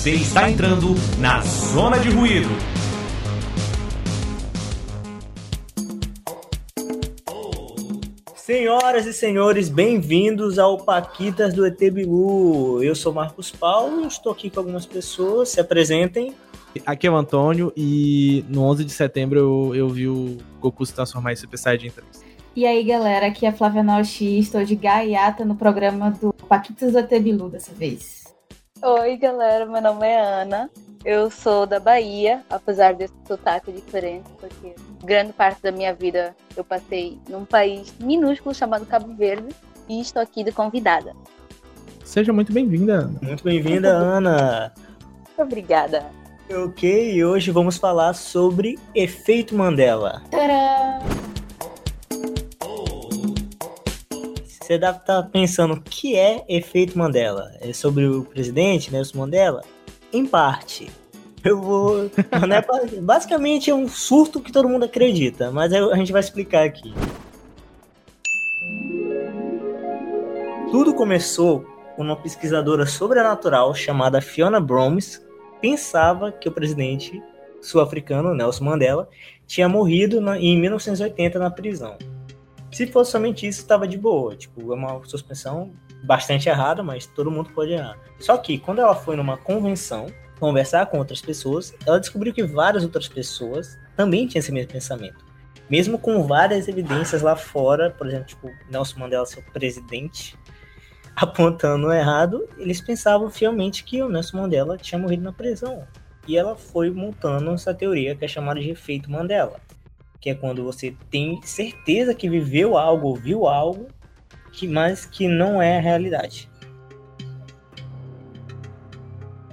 Você está entrando na Zona de Ruído. Senhoras e senhores, bem-vindos ao Paquitas do ET Bilu. Eu sou Marcos Paulo, estou aqui com algumas pessoas, se apresentem. Aqui é o Antônio e no 11 de setembro eu, eu vi o Goku se transformar em Super Saiyajin 3. E aí, galera, aqui é a Flávia Nochi, estou de gaiata no programa do Paquitas do ET Bilu dessa vez. Oi, galera, meu nome é Ana. Eu sou da Bahia, apesar desse sotaque diferente, porque grande parte da minha vida eu passei num país minúsculo chamado Cabo Verde e estou aqui de convidada. Seja muito bem-vinda, Ana. Muito bem-vinda, Ana. Obrigada. Ok, e hoje vamos falar sobre efeito Mandela. Tcharam! Você deve estar pensando o que é efeito Mandela? É sobre o presidente Nelson Mandela? Em parte. Eu vou. é ba- basicamente é um surto que todo mundo acredita, mas a gente vai explicar aqui. Tudo começou quando uma pesquisadora sobrenatural chamada Fiona Bromes pensava que o presidente sul-africano, Nelson Mandela, tinha morrido em 1980 na prisão. Se fosse somente isso, estava de boa. Tipo, é uma suspensão bastante errada, mas todo mundo pode errar. Só que quando ela foi numa convenção conversar com outras pessoas, ela descobriu que várias outras pessoas também tinham esse mesmo pensamento. Mesmo com várias evidências lá fora, por exemplo, tipo, Nelson Mandela ser o presidente, apontando errado, eles pensavam fielmente que o Nelson Mandela tinha morrido na prisão. E ela foi montando essa teoria que é chamada de efeito Mandela que é quando você tem certeza que viveu algo, ouviu algo, que, mas que não é a realidade.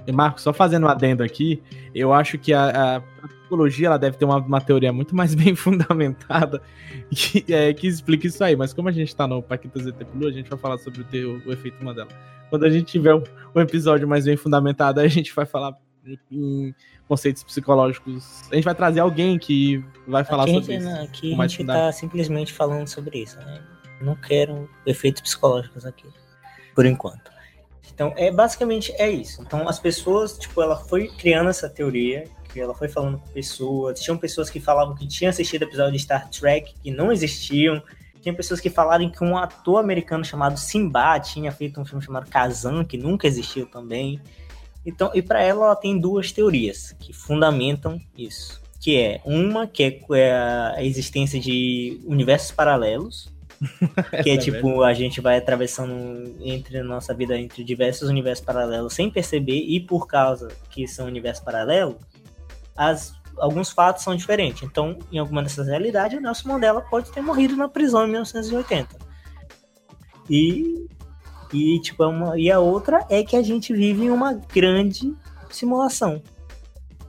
E Marcos, só fazendo um adendo aqui, eu acho que a, a psicologia ela deve ter uma, uma teoria muito mais bem fundamentada que, é, que explica isso aí. Mas como a gente tá no Paquitas ET Blue, a gente vai falar sobre o, o efeito Mandela. Quando a gente tiver um, um episódio mais bem fundamentado, a gente vai falar em conceitos psicológicos. A gente vai trazer alguém que vai falar aqui sobre gente, isso. não, aqui com a gente fundamento. tá simplesmente falando sobre isso. Né? Não quero efeitos psicológicos aqui, por enquanto. Então, é basicamente é isso. Então, as pessoas, tipo, ela foi criando essa teoria, que ela foi falando com pessoas. Tinham pessoas que falavam que tinham assistido episódio de Star Trek que não existiam. Tinha pessoas que falaram que um ator americano chamado Simba tinha feito um filme chamado Kazan, que nunca existiu também. Então, e para ela, ela tem duas teorias que fundamentam isso. Que é uma que é a existência de universos paralelos, que é Essa tipo, a gente vai atravessando entre a nossa vida entre diversos universos paralelos sem perceber, e por causa que são universos paralelos, as, alguns fatos são diferentes. Então, em alguma dessas realidades, o Nelson Mandela pode ter morrido na prisão em 1980. E, e, tipo, é uma, e a outra é que a gente vive em uma grande simulação.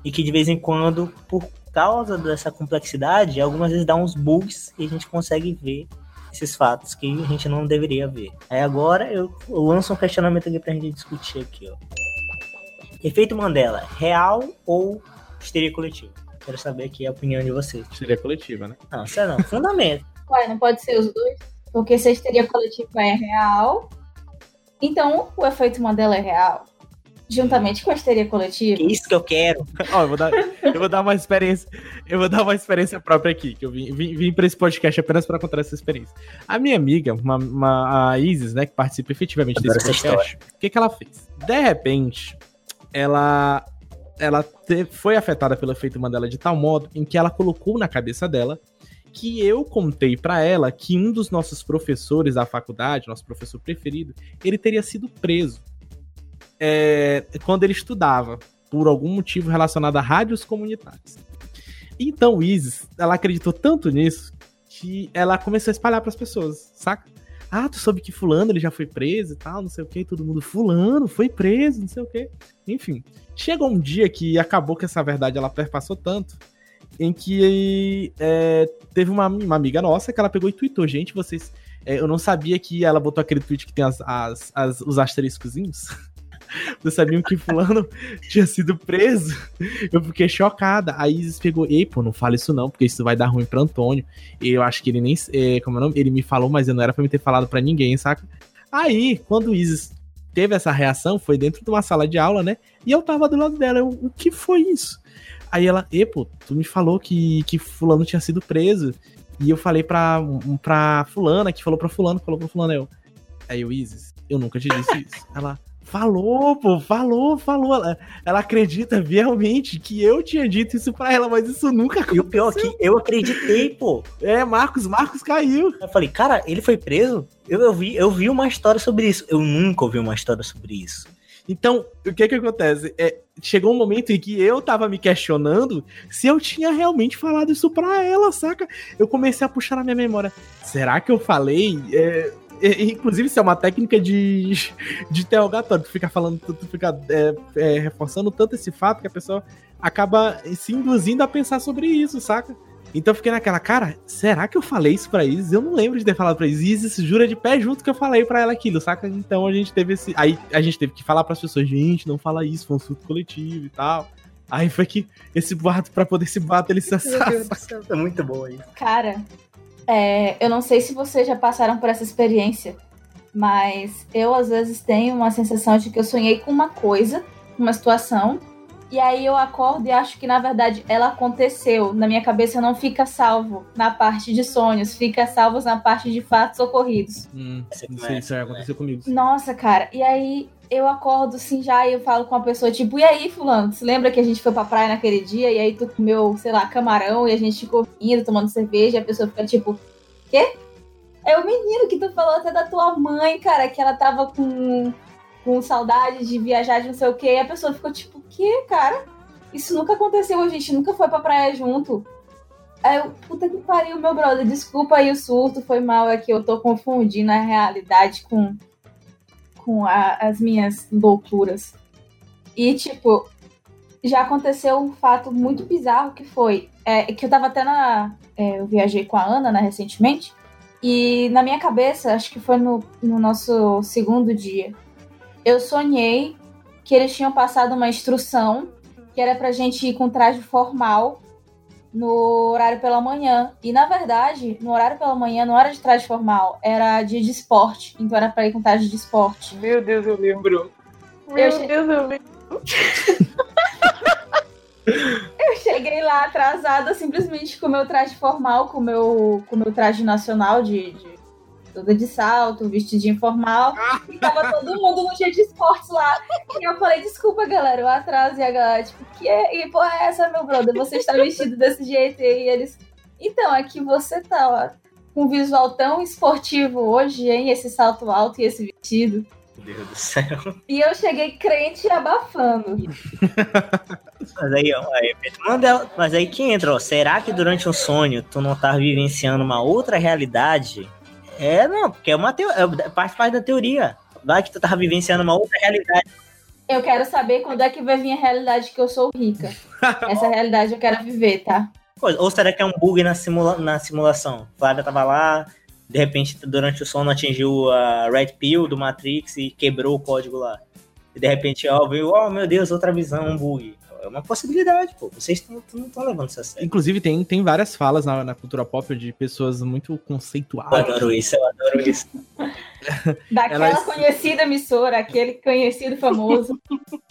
E que de vez em quando, por causa dessa complexidade, algumas vezes dá uns bugs e a gente consegue ver esses fatos que a gente não deveria ver. Aí agora eu, eu lanço um questionamento aqui pra gente discutir aqui, ó. Efeito Mandela, real ou histeria coletiva? Quero saber aqui a opinião de vocês. Seria coletiva, né? Não, sério não, fundamento. Ué, não pode ser os dois? Porque se a histeria coletiva é real, então o efeito Mandela é real. Juntamente com a histeria coletiva. É isso que eu quero. Ó, eu vou dar, eu vou dar uma experiência, eu vou dar uma experiência própria aqui, que eu vim, vim, vim para esse podcast apenas para contar essa experiência. A minha amiga, uma, uma- a Isis, né, que participa efetivamente Adoro desse podcast, o que que ela fez? De repente, ela ela te- foi afetada pelo efeito Mandela de tal modo em que ela colocou na cabeça dela que eu contei pra ela que um dos nossos professores da faculdade, nosso professor preferido, ele teria sido preso é, quando ele estudava, por algum motivo relacionado a rádios comunitárias. Então, Isis, ela acreditou tanto nisso que ela começou a espalhar pras pessoas, saca? Ah, tu soube que fulano ele já foi preso e tal, não sei o que, todo mundo, fulano foi preso, não sei o que. Enfim, chegou um dia que acabou que essa verdade ela perpassou tanto, em que é, teve uma, uma amiga nossa que ela pegou e tweetou, gente, vocês... é, eu não sabia que ela botou aquele tweet que tem as, as, as- os asteriscozinhos. Vocês sabiam que fulano tinha sido preso? Eu fiquei chocada. A Isis pegou, ei, pô, não fala isso não, porque isso vai dar ruim pra Antônio. Eu acho que ele nem. É, como é o nome? Ele me falou, mas eu não era pra me ter falado pra ninguém, saca? Aí, quando Isis teve essa reação foi dentro de uma sala de aula, né? E eu tava do lado dela. Eu, o que foi isso? Aí ela, e pô, tu me falou que, que fulano tinha sido preso. E eu falei pra, pra fulana, que falou pra fulano, falou pra fulano. Eu, aí eu, Isis, eu nunca te disse isso. Ela, falou, pô, falou, falou. Ela, ela acredita realmente que eu tinha dito isso pra ela, mas isso nunca aconteceu. E o pior é que eu acreditei, pô. É, Marcos, Marcos caiu. Eu falei, cara, ele foi preso? Eu, eu, vi, eu vi uma história sobre isso. Eu nunca ouvi uma história sobre isso. Então, o que que acontece? É, chegou um momento em que eu tava me questionando se eu tinha realmente falado isso pra ela, saca? Eu comecei a puxar na minha memória. Será que eu falei? É, é, inclusive, isso é uma técnica de, de interrogatório. Tu fica falando, tu fica é, é, reforçando tanto esse fato que a pessoa acaba se induzindo a pensar sobre isso, saca? Então eu fiquei naquela, cara, será que eu falei isso pra Isis? Eu não lembro de ter falado pra Isis. Isis jura de pé junto que eu falei pra ela aquilo, saca? Então a gente teve esse. Aí a gente teve que falar pras pessoas, gente, não fala isso, foi um surto coletivo e tal. Aí foi que esse boato, pra poder esse boato, ele se É muito bom aí. Cara, é, eu não sei se vocês já passaram por essa experiência, mas eu às vezes tenho uma sensação de que eu sonhei com uma coisa, uma situação, e aí eu acordo e acho que na verdade ela aconteceu. Na minha cabeça não fica salvo na parte de sonhos, fica salvo na parte de fatos ocorridos. Hum, não sei, isso aconteceu comigo. Nossa, cara, e aí eu acordo assim já e eu falo com a pessoa, tipo, e aí, fulano, você lembra que a gente foi pra praia naquele dia e aí tu comeu, sei lá, camarão e a gente ficou indo, tomando cerveja e a pessoa fica tipo, quê? É o menino que tu falou até da tua mãe, cara, que ela tava com com saudade de viajar de não sei o que, e a pessoa ficou tipo, que, cara? Isso nunca aconteceu, a gente nunca foi pra praia junto. Aí eu, puta que pariu, meu brother, desculpa aí o surto, foi mal, é que eu tô confundindo a realidade com, com a, as minhas loucuras. E, tipo, já aconteceu um fato muito bizarro que foi, é, que eu tava até na... É, eu viajei com a Ana, né, recentemente, e na minha cabeça, acho que foi no, no nosso segundo dia, eu sonhei que eles tinham passado uma instrução que era pra gente ir com traje formal no horário pela manhã. E na verdade, no horário pela manhã não era de traje formal, era dia de esporte. Então era pra ir com traje de esporte. Meu Deus, eu lembro. Meu Eu che- Deus, eu lembro. Eu cheguei lá atrasada, simplesmente com o meu traje formal, com o meu, com o meu traje nacional de, de toda de salto, vestidinho formal. E tava todo mundo no dia de esportes lá. E eu falei, desculpa, galera, eu atraso. E a galera, tipo, que é? E porra é essa, meu brother? Você está vestido desse jeito? E eles, então, é que você tá ó, com um visual tão esportivo hoje, hein? Esse salto alto e esse vestido. Meu Deus do céu. E eu cheguei crente e abafando. Mas aí, ó, aí, Mandela, mas aí que entra, ó. Será que durante um sonho tu não tá vivenciando uma outra realidade? É, não, porque é uma teo... é, faz parte da teoria. Vai que tu tava vivenciando uma outra realidade. Eu quero saber quando é que vai vir a realidade que eu sou rica. Essa realidade eu quero viver, tá? Ou será que é um bug na, simula... na simulação? Flávia tava lá, de repente, durante o sono atingiu a Red Pill do Matrix e quebrou o código lá. E de repente, ó, viu, oh meu Deus, outra visão, um bug. É uma possibilidade, pô. Vocês tão- não estão levando isso a sério. Inclusive, tem, tem várias falas na, na cultura pop de pessoas muito Eu conceituadas. adoro isso, eu adoro isso. Daquela Elas- conhecida emissora, aquele conhecido famoso.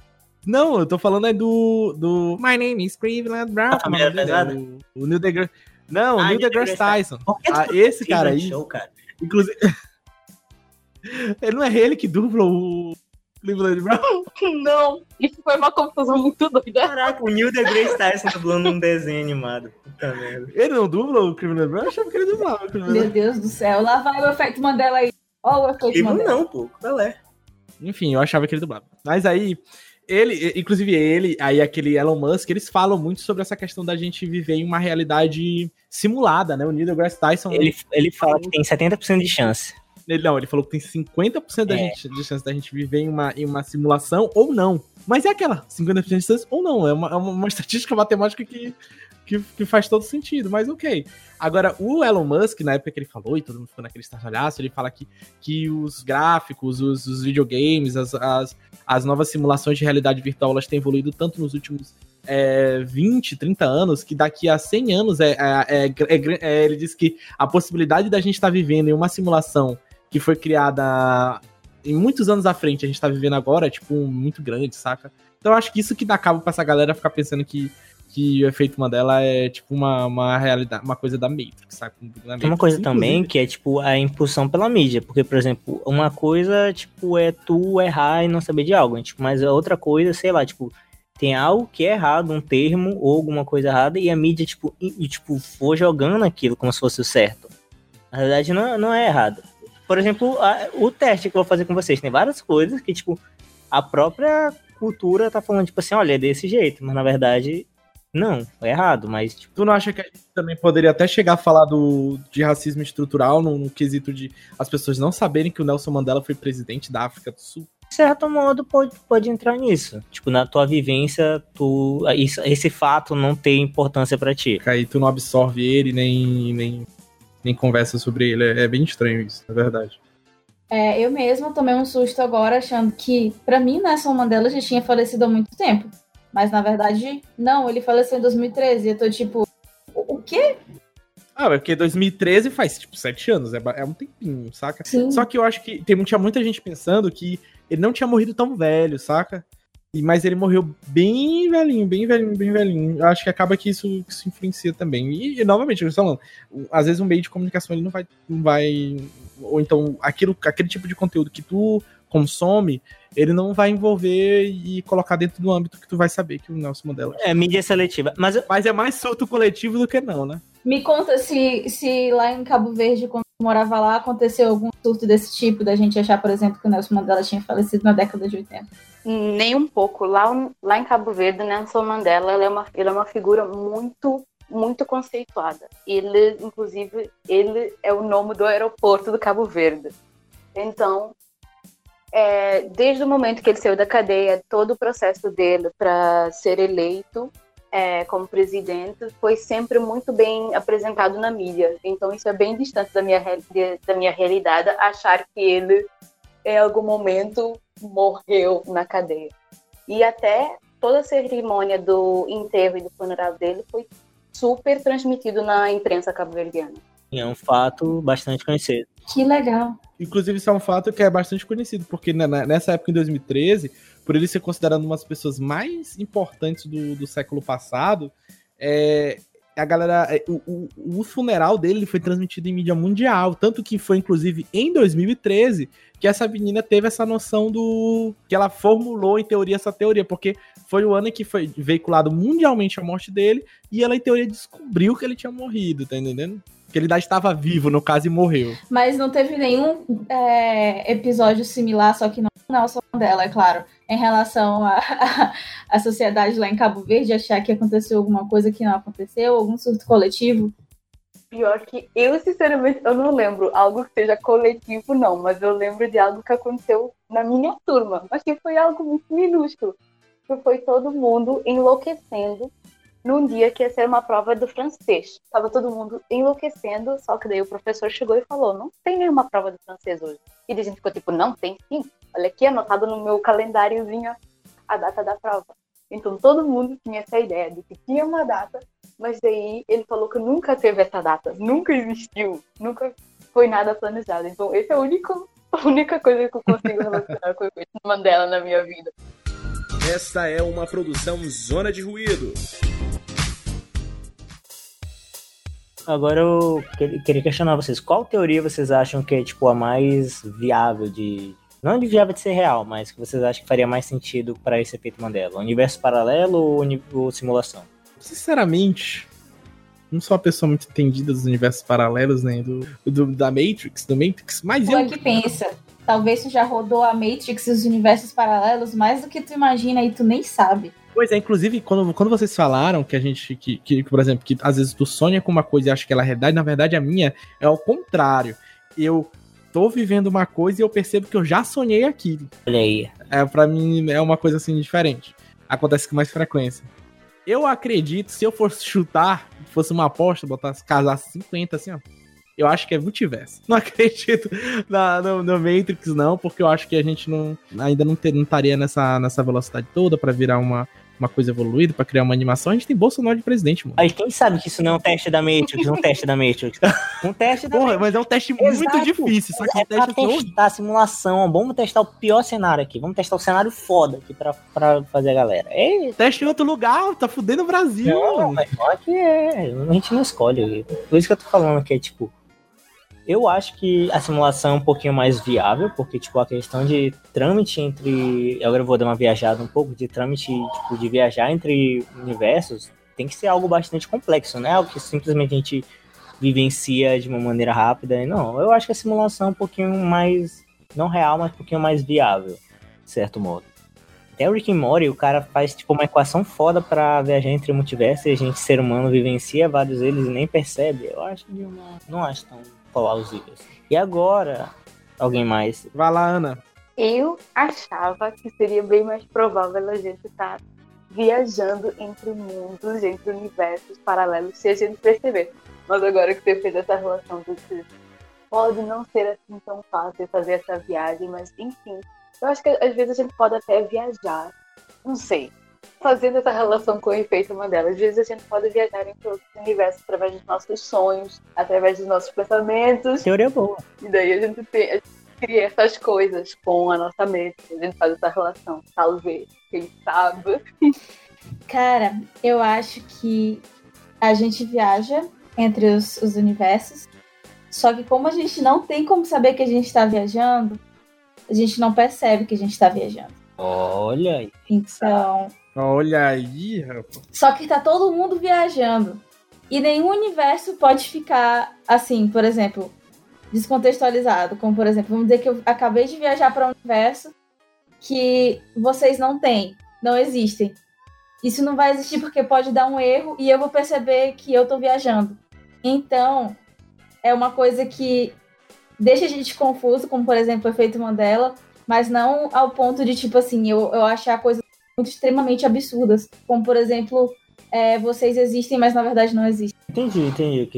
Não, eu tô falando é do. do My name is Cleveland Brown. A família como é pesada? O, o Neil deGrasse. Não, o Ah, Neil deGrasse Tyson. Ah, esse fica cara aí. Show, cara? Inclusive. ele não é ele que dubla o Cleveland Brown? Não, isso foi uma confusão muito doida. Caraca, o Neil deGrasse Tyson dublando um desenho animado. Puta merda. Ele não dubla o Cleveland Brown? Eu achava que ele dublava o Cleveland Meu Deus do céu, lá vai o efeito Mandela aí. Ó o efeito Ele Mandela. não, pô. Qual é? Enfim, eu achava que ele dublava. Mas aí, ele, inclusive ele, aí aquele Elon Musk, eles falam muito sobre essa questão da gente viver em uma realidade simulada, né? O Neil deGrasse Tyson, Ele, ele fala que tem 70% de chance. Ele, não, ele falou que tem 50% da É. gente, de chance da gente viver em uma, em uma simulação ou não. Mas é aquela, 50% de chance ou não. É uma, é uma, estatística matemática que, que, que faz todo sentido, mas ok. Agora, o Elon Musk, na época que ele falou, e todo mundo ficou naquele estardalhaço, ele fala que, que os gráficos, os, os videogames, as, as, as novas simulações de realidade virtual, elas têm evoluído tanto nos últimos é, 20, 30 anos, que daqui a 100 anos, é, é, é, é- é- ele diz que a possibilidade da gente estar vivendo em uma simulação que foi criada em muitos anos à frente, a gente tá vivendo agora, é tipo muito grande, saca? Então eu acho que isso que dá cabo pra essa galera ficar pensando que, que o efeito Mandela é tipo uma, uma realidade, uma coisa da Matrix, saca? Da Tem uma coisa também que é tipo a impulsão pela mídia, porque por exemplo, uma coisa tipo é tu errar e não saber de algo, tipo, mas a outra coisa, sei lá, tipo, tem algo que é errado, um termo ou alguma coisa errada e a mídia tipo, e, tipo for jogando aquilo como se fosse o certo. Na verdade não, não é errado. Por exemplo, a, o teste que eu vou fazer com vocês, tem várias coisas que tipo a própria cultura tá falando tipo assim, olha, é desse jeito, mas na verdade não, é errado, mas tipo, Tu não acha que a gente também poderia até chegar a falar do, de racismo estrutural no, no quesito de as pessoas não saberem que o Nelson Mandela foi presidente da África do Sul? de certo modo pode, pode entrar nisso. Tipo, na tua vivência, tu isso, esse fato não tem importância pra ti. Aí tu não absorve ele, nem, nem, nem conversa sobre ele. É, é bem estranho isso, na verdade. É, eu mesma tomei um susto agora, achando que, pra mim, Nelson Mandela já tinha falecido há muito tempo. Mas, na verdade, não, ele faleceu em 2013. Eu tô tipo, o quê? Ah, é porque 2013 faz, tipo, sete anos, é, é um tempinho, saca? Sim. Só que eu acho que tem, tinha muita gente pensando que ele não tinha morrido tão velho, saca? E, mas ele morreu bem velhinho, bem velhinho, bem velhinho. Eu acho que acaba que isso, isso influencia também. E, e, novamente, eu tô falando, às vezes um meio de comunicação ele não vai, não vai. Ou então, aquilo, aquele tipo de conteúdo que tu consome, ele não vai envolver e colocar dentro do âmbito que tu vai saber que o Nelson Mandela. É mídia seletiva. Mas eu- Mas é mais surto coletivo do que não, né? Me conta se, se lá em Cabo Verde, morava lá, aconteceu algum surto desse tipo, da gente achar, por exemplo, que o Nelson Mandela tinha falecido na década de 80. Nem um pouco. Lá, lá em Cabo Verde, Nelson Mandela ele é, uma, ele é uma figura muito, muito conceituada. Ele, inclusive, ele é o nome do aeroporto do Cabo Verde. Então, é, desde o momento que ele saiu da cadeia, todo o processo dele para ser eleito é, como presidente foi sempre muito bem apresentado na mídia. Então, isso é bem distante da minha, da minha realidade, achar que ele, em algum momento, morreu na cadeia. E até toda a cerimônia do enterro e do funeral dele foi super transmitido na imprensa cabo-verdiana. é um fato bastante conhecido. Que legal. Inclusive, isso é um fato que é bastante conhecido, porque né, nessa época, em 2013, por ele ser considerado uma das pessoas mais importantes do, do século passado, é, a galera. é, O, o- o funeral dele foi transmitido em mídia mundial. Tanto que foi, inclusive, em 2013 que essa menina teve essa noção do. que ela formulou, em teoria, essa teoria, porque foi o ano em que foi veiculado mundialmente a morte dele, e ela, em teoria, descobriu que ele tinha morrido, tá entendendo? Que ele ainda estava vivo, no caso, e morreu. Mas não teve nenhum é, episódio similar, só que não Nelson Mandela, é claro, em relação à a, a sociedade lá em Cabo Verde achar que aconteceu alguma coisa que não aconteceu, algum surto coletivo. Pior que eu, sinceramente, eu não lembro algo que seja coletivo, não, mas eu lembro de algo que aconteceu na minha turma, mas que foi algo muito minúsculo. Que foi todo mundo enlouquecendo num dia que ia ser uma prova do francês. Tava todo mundo enlouquecendo, só que daí o professor chegou e falou: Não tem nenhuma prova do francês hoje. E a gente ficou tipo: Não, tem sim. Olha aqui, anotado no meu calendáriozinho a data da prova. Então todo mundo tinha essa ideia de que tinha uma data, mas daí ele falou que nunca teve essa data, nunca existiu, nunca foi nada planejado. Então esse é o único, a única coisa que eu consigo relacionar com o Mandela na minha vida. Esta é uma produção Zona de Ruído. Agora eu que- queria questionar vocês. Qual teoria vocês acham que é tipo a mais viável de. Não de viável de ser real, mas que vocês acham que faria mais sentido para esse efeito Mandela? Universo paralelo ou, uni- ou simulação? Sinceramente, não sou uma pessoa muito entendida dos universos paralelos, nem do, do- da Matrix, do Matrix, mas Tu eu. é que pensa. Talvez tu já rodou a Matrix e os universos paralelos mais do que tu imagina e tu nem sabe. Pois é, inclusive, quando, quando vocês falaram que a gente, que, que, por exemplo, que às vezes tu sonha com uma coisa e acha que ela é realidade, na verdade a minha é ao contrário. Eu tô vivendo uma coisa e eu percebo que eu já sonhei aquilo. Olha aí. É, pra mim é uma coisa assim diferente. Acontece com mais frequência. Eu acredito, se eu fosse chutar, fosse uma aposta, botasse casar 50 assim, ó. Eu acho que é multiverso. Não acredito na, no, no Matrix, não, porque eu acho que a gente não, ainda não, ter, não estaria nessa, nessa velocidade toda pra virar uma, uma coisa evoluída pra criar uma animação, a gente tem Bolsonaro de presidente, mano. Aí quem sabe que isso não é um teste da Matrix, um teste da Matrix. Um teste da Porra, Matrix. mas é um teste muito Exato. difícil, só que é É um pra teste assim, testar a simulação. Vamos testar o pior cenário aqui. Vamos testar o cenário foda aqui pra, pra fazer a galera. É, teste em outro lugar, tá fudendo o Brasil, não, mano. mas só que é. A gente não escolhe. Por isso que eu tô falando que é tipo. Eu acho que a simulação é um pouquinho mais viável, porque, tipo, a questão de trâmite entre. Eu agora vou dar uma viajada um pouco, de trâmite, tipo, de viajar entre universos, tem que ser algo bastante complexo, né? Algo que simplesmente a gente vivencia de uma maneira rápida. Não, eu acho que a simulação é um pouquinho mais. Não real, mas um pouquinho mais viável, de certo modo. Até o Rick and Morty, o cara faz tipo uma equação foda pra viajar entre multiversos e a gente, ser humano, vivencia vários deles e nem percebe. Eu acho uma. Não acho tão plausível. assim. E agora, alguém mais? Vai lá, Ana. Eu achava que seria bem mais provável a gente estar viajando entre mundos, entre universos paralelos, se a gente perceber. Mas agora que você fez essa relação do que pode não ser assim tão fácil fazer essa viagem, mas enfim, eu acho que às vezes a gente pode até viajar, não sei, fazendo essa relação com o efeito Mandela. Às vezes a gente pode viajar entre outros universos através dos nossos sonhos, através dos nossos pensamentos, Teoria boa. e daí a gente, tem, a gente cria essas coisas com a nossa mente, a gente faz essa relação, talvez, quem sabe. Cara, eu acho que a gente viaja entre os, os universos, só que como a gente não tem como saber que a gente está viajando, a gente não percebe que a gente está viajando. Olha aí. Então, Olha aí, rapaz. só que tá todo mundo viajando. E nenhum universo pode ficar assim, por exemplo, descontextualizado. Como, por exemplo, vamos dizer que eu acabei de viajar para um universo que vocês não têm, não existem. Isso não vai existir porque pode dar um erro e eu vou perceber que eu tô viajando. Então, é uma coisa que deixa a gente confuso, como por exemplo o efeito Mandela, mas não ao ponto de, tipo assim, eu, eu achar coisas muito extremamente absurdas. Como, por exemplo, é, vocês existem, mas na verdade não existem. Entendi, entendi.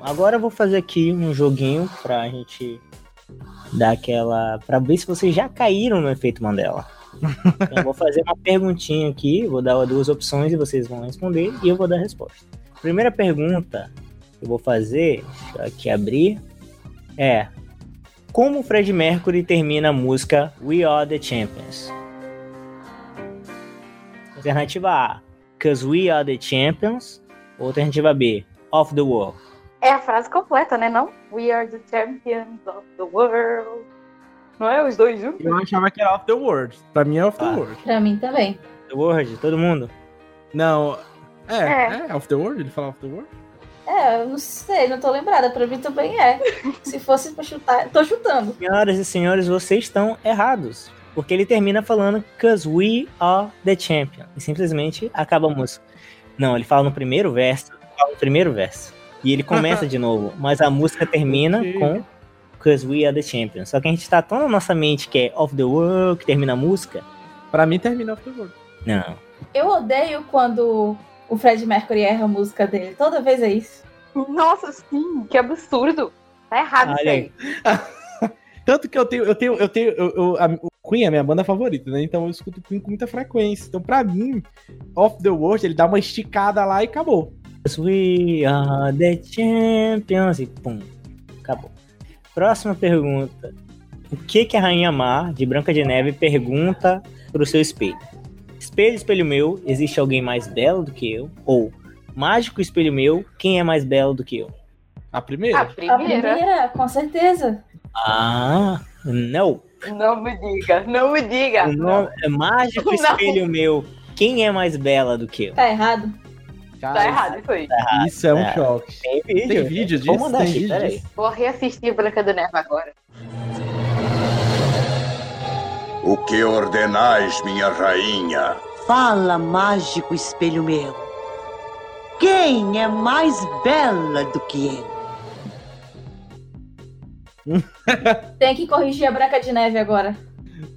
Agora eu vou fazer aqui um joguinho pra gente dar aquela. pra ver se vocês já caíram no efeito Mandela. Então, eu vou fazer uma perguntinha aqui, vou dar duas opções e vocês vão responder e eu vou dar a resposta. Primeira pergunta que eu vou fazer, deixa eu aqui abrir, é: Como o Fred Mercury termina a música We Are the Champions? Alternativa A, Cause We Are the Champions. Alternativa B, Of the World. É a frase completa, né? Não? We are the champions of the world. Não é os dois juntos? Eu achava que era Off the World. Pra mim é Off the Ah. World. Pra mim também. The World, todo mundo? Não. É, É. é, Off the World? Ele fala Off the World? É, eu não sei, não tô lembrada. Pra mim também é. Se fosse pra chutar, tô chutando. Senhoras e senhores, vocês estão errados. Porque ele termina falando Cause we are the champion. E simplesmente acaba a música. Não, ele fala no primeiro verso. Fala no primeiro verso. E ele começa de novo. Mas a música termina com Cause we are the champion. Só que a gente tá tão na nossa mente que é Of the World, que termina a música. Pra mim termina Off the World. Não. Eu odeio quando o Fred Mercury erra a música dele. Toda vez é isso. Nossa, sim, que absurdo. Tá errado isso aí. Tanto que eu tenho, eu tenho, eu tenho, eu, eu- a, o Queen é a minha banda favorita, né? Então eu escuto Queen com muita frequência. Então pra mim, Off the World, ele dá uma esticada lá e acabou. We are the champions. E pum. Acabou. Próxima pergunta. O que que a Rainha Mar, de Branca de Neve, pergunta pro seu espelho? Espelho, espelho meu, existe alguém mais belo do que eu? Ou, mágico espelho meu, quem é mais belo do que eu? A primeira? A A primeira? primeira, com certeza. Ah, não. Não me diga, não me diga. O nome é mágico Não. espelho meu, quem é mais bela do que eu? Tá errado. Cara, Tá errado isso aí. Isso é um É. choque. Tem vídeo. Tem vídeo disso? Vou mandar Tem aqui, peraí. disso? Vou reassistir Branca da Neve agora. O que ordenais, minha rainha? Fala, mágico espelho meu. Quem é mais bela do que eu? Tem que corrigir a Branca de Neve agora.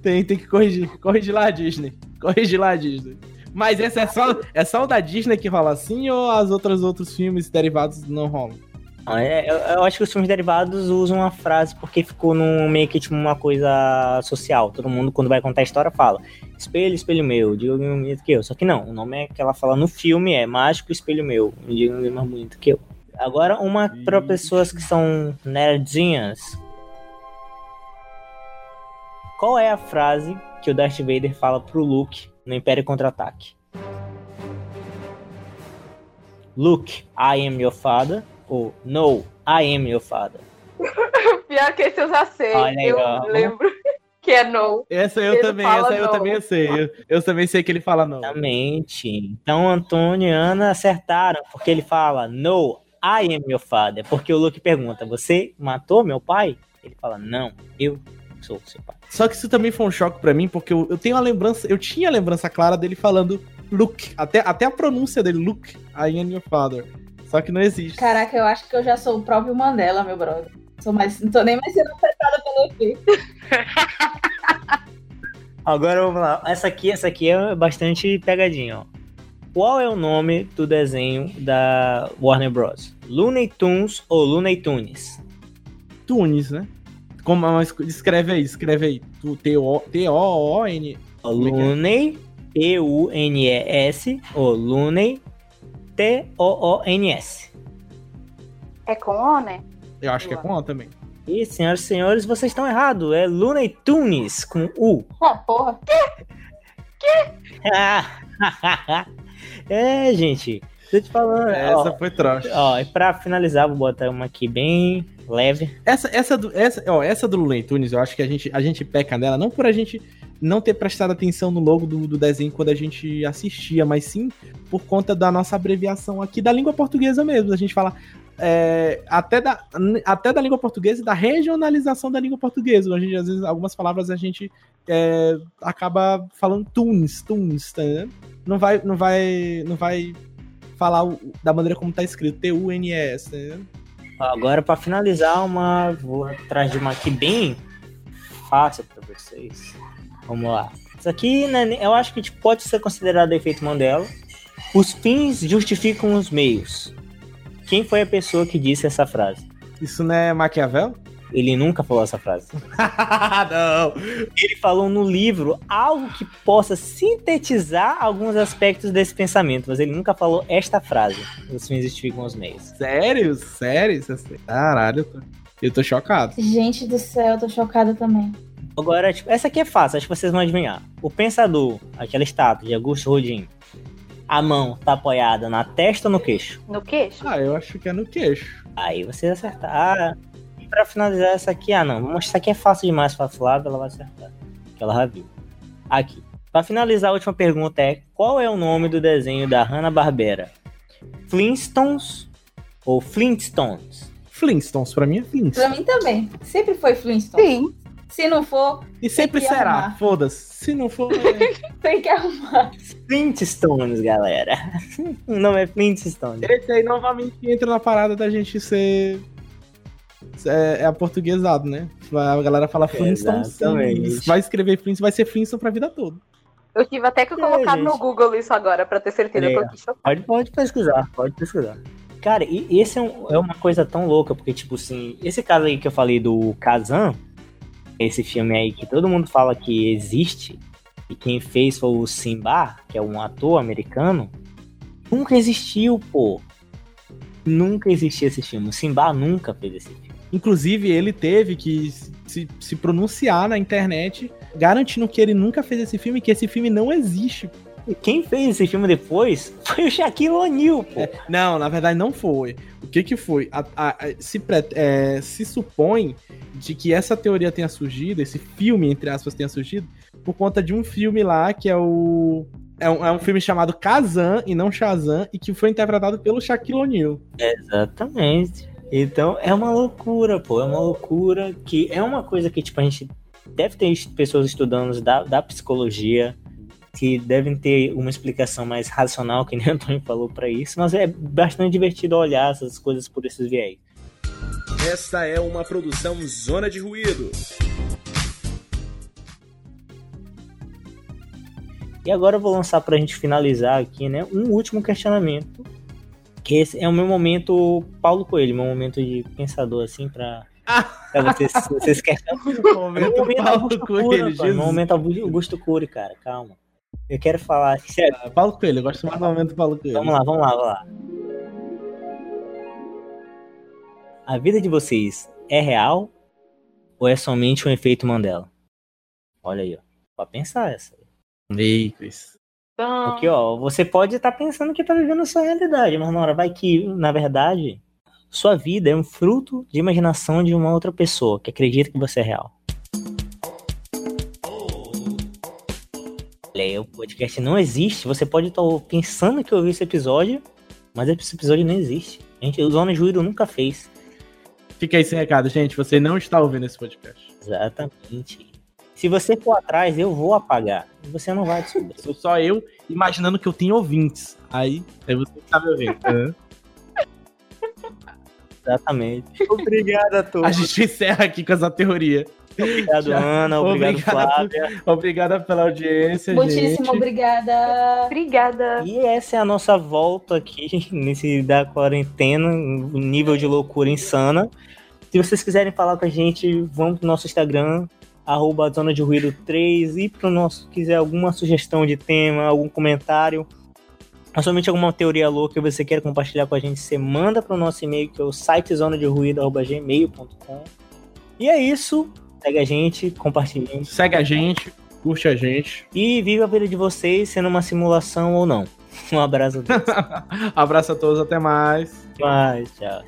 Tem, tem que corrigir. Corrigir lá, Disney. Corrigir lá, Disney. Mas esse é só, é só o da Disney que rola assim ou as outras outros filmes derivados não rolam? Não, é- eu, eu acho que os filmes derivados usam a frase porque ficou num, meio que tipo uma coisa social. Todo mundo, quando vai contar a história, fala espelho, espelho meu, diga alguém mais bonito que eu. Só que não, o nome é que ela fala no filme é mágico, espelho meu, me diga alguém mais bonito que eu. Agora, uma para pessoas que são nerdzinhas. Qual é a frase que o Darth Vader fala pro Luke no Império Contra-Ataque? Luke, I am your father. Ou No, I am your father. Pior que esse eu já sei. Olha eu lembro que é no. Essa eu Ele também, essa eu não. também sei. Eu, eu também sei que ele fala não. Exatamente. Então, Antônio e Ana acertaram, porque ele fala No, I am your father. Porque o Luke pergunta: Você matou meu pai? Ele fala: Não, eu sou seu pai. Só que isso também foi um choque pra mim, porque eu, eu tenho a lembrança, eu tinha a lembrança clara dele falando Luke, até, até a pronúncia dele, Luke, I am your father. Só que não existe. Caraca, eu acho que eu já sou o próprio Mandela, meu brother. Sou mais, não tô nem mais sendo afetada pelo efeito. Agora vamos lá. Essa aqui, essa aqui é bastante pegadinha, ó. Qual é o nome do desenho da Warner Bros? Looney Tunes ou Looney Tunes? Tunis, né? Como, mas escreve aí, escreve aí. T-O-O-N. É é? Looney, P-U-N-E-S, ou Looney, T-O-O-N-S. É com O, né? Eu acho que é com O também. E, senhoras e senhores, vocês estão errados. É Looney Tunes, com U. Ah, porra. é, gente. Tô te falando. Essa Ó, foi trouxa. ó, e pra finalizar, vou botar uma aqui bem leve. Essa, essa, do, essa, ó, essa do Looney Tunes, eu acho que a gente, a gente peca nela, não por a gente não ter prestado atenção no logo do, do desenho quando a gente assistia, mas sim por conta da nossa abreviação aqui da língua portuguesa mesmo. A gente fala é, até, da, até da língua portuguesa e da regionalização da língua portuguesa. A gente, às vezes, algumas palavras a gente é, acaba falando tunes, tunes, tá entendendo? Não vai, não vai, não vai falar da maneira como tá escrito, T-U-N-E-S? Ó, Agora, pra finalizar, uma. Vou atrás de uma aqui bem fácil pra vocês. Vamos lá. Isso aqui, né, eu acho que tipo, pode ser considerado efeito Mandela. Os fins justificam os meios. Quem foi a pessoa que disse essa frase? Isso não é Maquiavel? Ele nunca falou essa frase. não. Ele falou no livro algo que possa sintetizar alguns aspectos desse pensamento, mas ele nunca falou esta frase. Os fins justificam os meios. Sério? Sério? É- Caralho, eu tô, eu tô chocado. Gente do céu, tô chocada também. Agora, tipo, essa aqui é fácil, acho que vocês vão adivinhar. O pensador, aquela estátua de Augusto Rodin, a mão tá apoiada na testa ou no queixo? No queixo? Ah, eu acho que é no queixo. Aí vocês acertaram. Ah, pra finalizar essa aqui, ah não, mostrar que é fácil demais pra Flávia, ela vai acertar. Que ela já viu. Aqui. Pra finalizar, a última pergunta é: qual é o nome do desenho da Hanna-Barbera? Flintstones ou Flintstones? Flintstones, pra mim é Pra Flintstones. mim também. Sempre foi Flintstone. Sim. Se não for, E sempre Tem que será, foda-se. Se não for. é- tem que arrumar. Flintstones, galera. o nome é Flintstones. Esse aí novamente entra na parada da gente ser. É, é aportuguesado, né? A galera fala. Exatamente. Vai escrever Flintstones, vai ser Flintstone pra vida toda. Eu tive até que colocar no gente. Google isso agora, pra ter certeza, É. Pode, pode pesquisar, pode pesquisar. Cara, e e esse é, um- é uma coisa tão louca, porque, tipo assim, esse caso aí que eu falei do Kazan, esse filme aí que todo mundo fala que existe, e quem fez foi o Simba, que é um ator americano, nunca existiu, pô. Nunca existiu esse filme. O Simba nunca fez esse filme. Inclusive, ele teve que se, se pronunciar na internet, garantindo que ele nunca fez esse filme, que esse filme não existe. E quem fez esse filme depois foi o Shaquille O'Neal, pô. Não, na verdade não foi. O que que foi? A- a- a- se, pre- é, se supõe de que essa teoria tenha surgido, esse filme, entre aspas, tenha surgido, por conta de um filme lá que é o. É um, é um filme chamado Kazan e não Shazam, e que foi interpretado pelo Shaquille O'Neal. Exatamente. Então é uma loucura, pô. É uma loucura que é uma coisa que, tipo, a gente deve ter pessoas estudando da, da psicologia que devem ter uma explicação mais racional, que nem o Antônio falou pra isso, mas é bastante divertido olhar essas coisas por esses viés. Esta é uma produção Zona de Ruído. E agora eu vou lançar pra gente finalizar aqui, né, um último questionamento Que esse é o meu momento Paulo Coelho, meu momento de pensador, assim, pra, pra vocês, vocês querem. Momento Meu momento Paulo Augusto Coelho, rapaz, Jesus. meu momento Augusto Cury, cara, calma. Eu quero falar, sério, Ah, Paulo Coelho, eu gosto mais do momento Paulo Coelho. Vamos lá, vamos lá, vamos lá. A vida de vocês é real ou é somente um efeito Mandela? Olha aí, ó. Pra pensar essa. Ei, Cris. Porque, ó, você pode estar pensando que tá vivendo a sua realidade, mas na hora vai que, na verdade, sua vida é um fruto de imaginação de uma outra pessoa que acredita que você é real. Olha aí, o podcast não existe. Você pode estar pensando que ouviu esse episódio, mas esse episódio não existe. A gente, o Zona Ruído nunca fez. Fica aí esse recado, gente. Você não está ouvindo esse podcast. Exatamente. Se você for atrás, eu vou apagar. Você não vai descobrir. Sou só eu imaginando que eu tenho ouvintes. Aí, é você que tá me ouvindo. Exatamente. Obrigado a A todos. gente encerra aqui com essa teoria. Obrigado, Já- Ana. Obrigado, Obrigado. Flávia. Obrigada pela audiência, Muitíssimo gente. obrigada. Obrigada. E essa é a nossa volta aqui nesse da quarentena, um nível de loucura insana. Se vocês quiserem falar com a gente, vão pro nosso Instagram, arroba Zona de Ruído 3, e pro nosso, quiser alguma sugestão de tema, algum comentário, ou somente alguma teoria louca que você queira compartilhar com a gente, você manda pro nosso e-mail, que é o site gmail.com. E é isso. Segue a gente, compartilhe Segue a gente, curte a gente. e viva a vida de vocês, sendo uma simulação ou não. Um abraço a todos. Abraço a todos, até mais. Mas, tchau.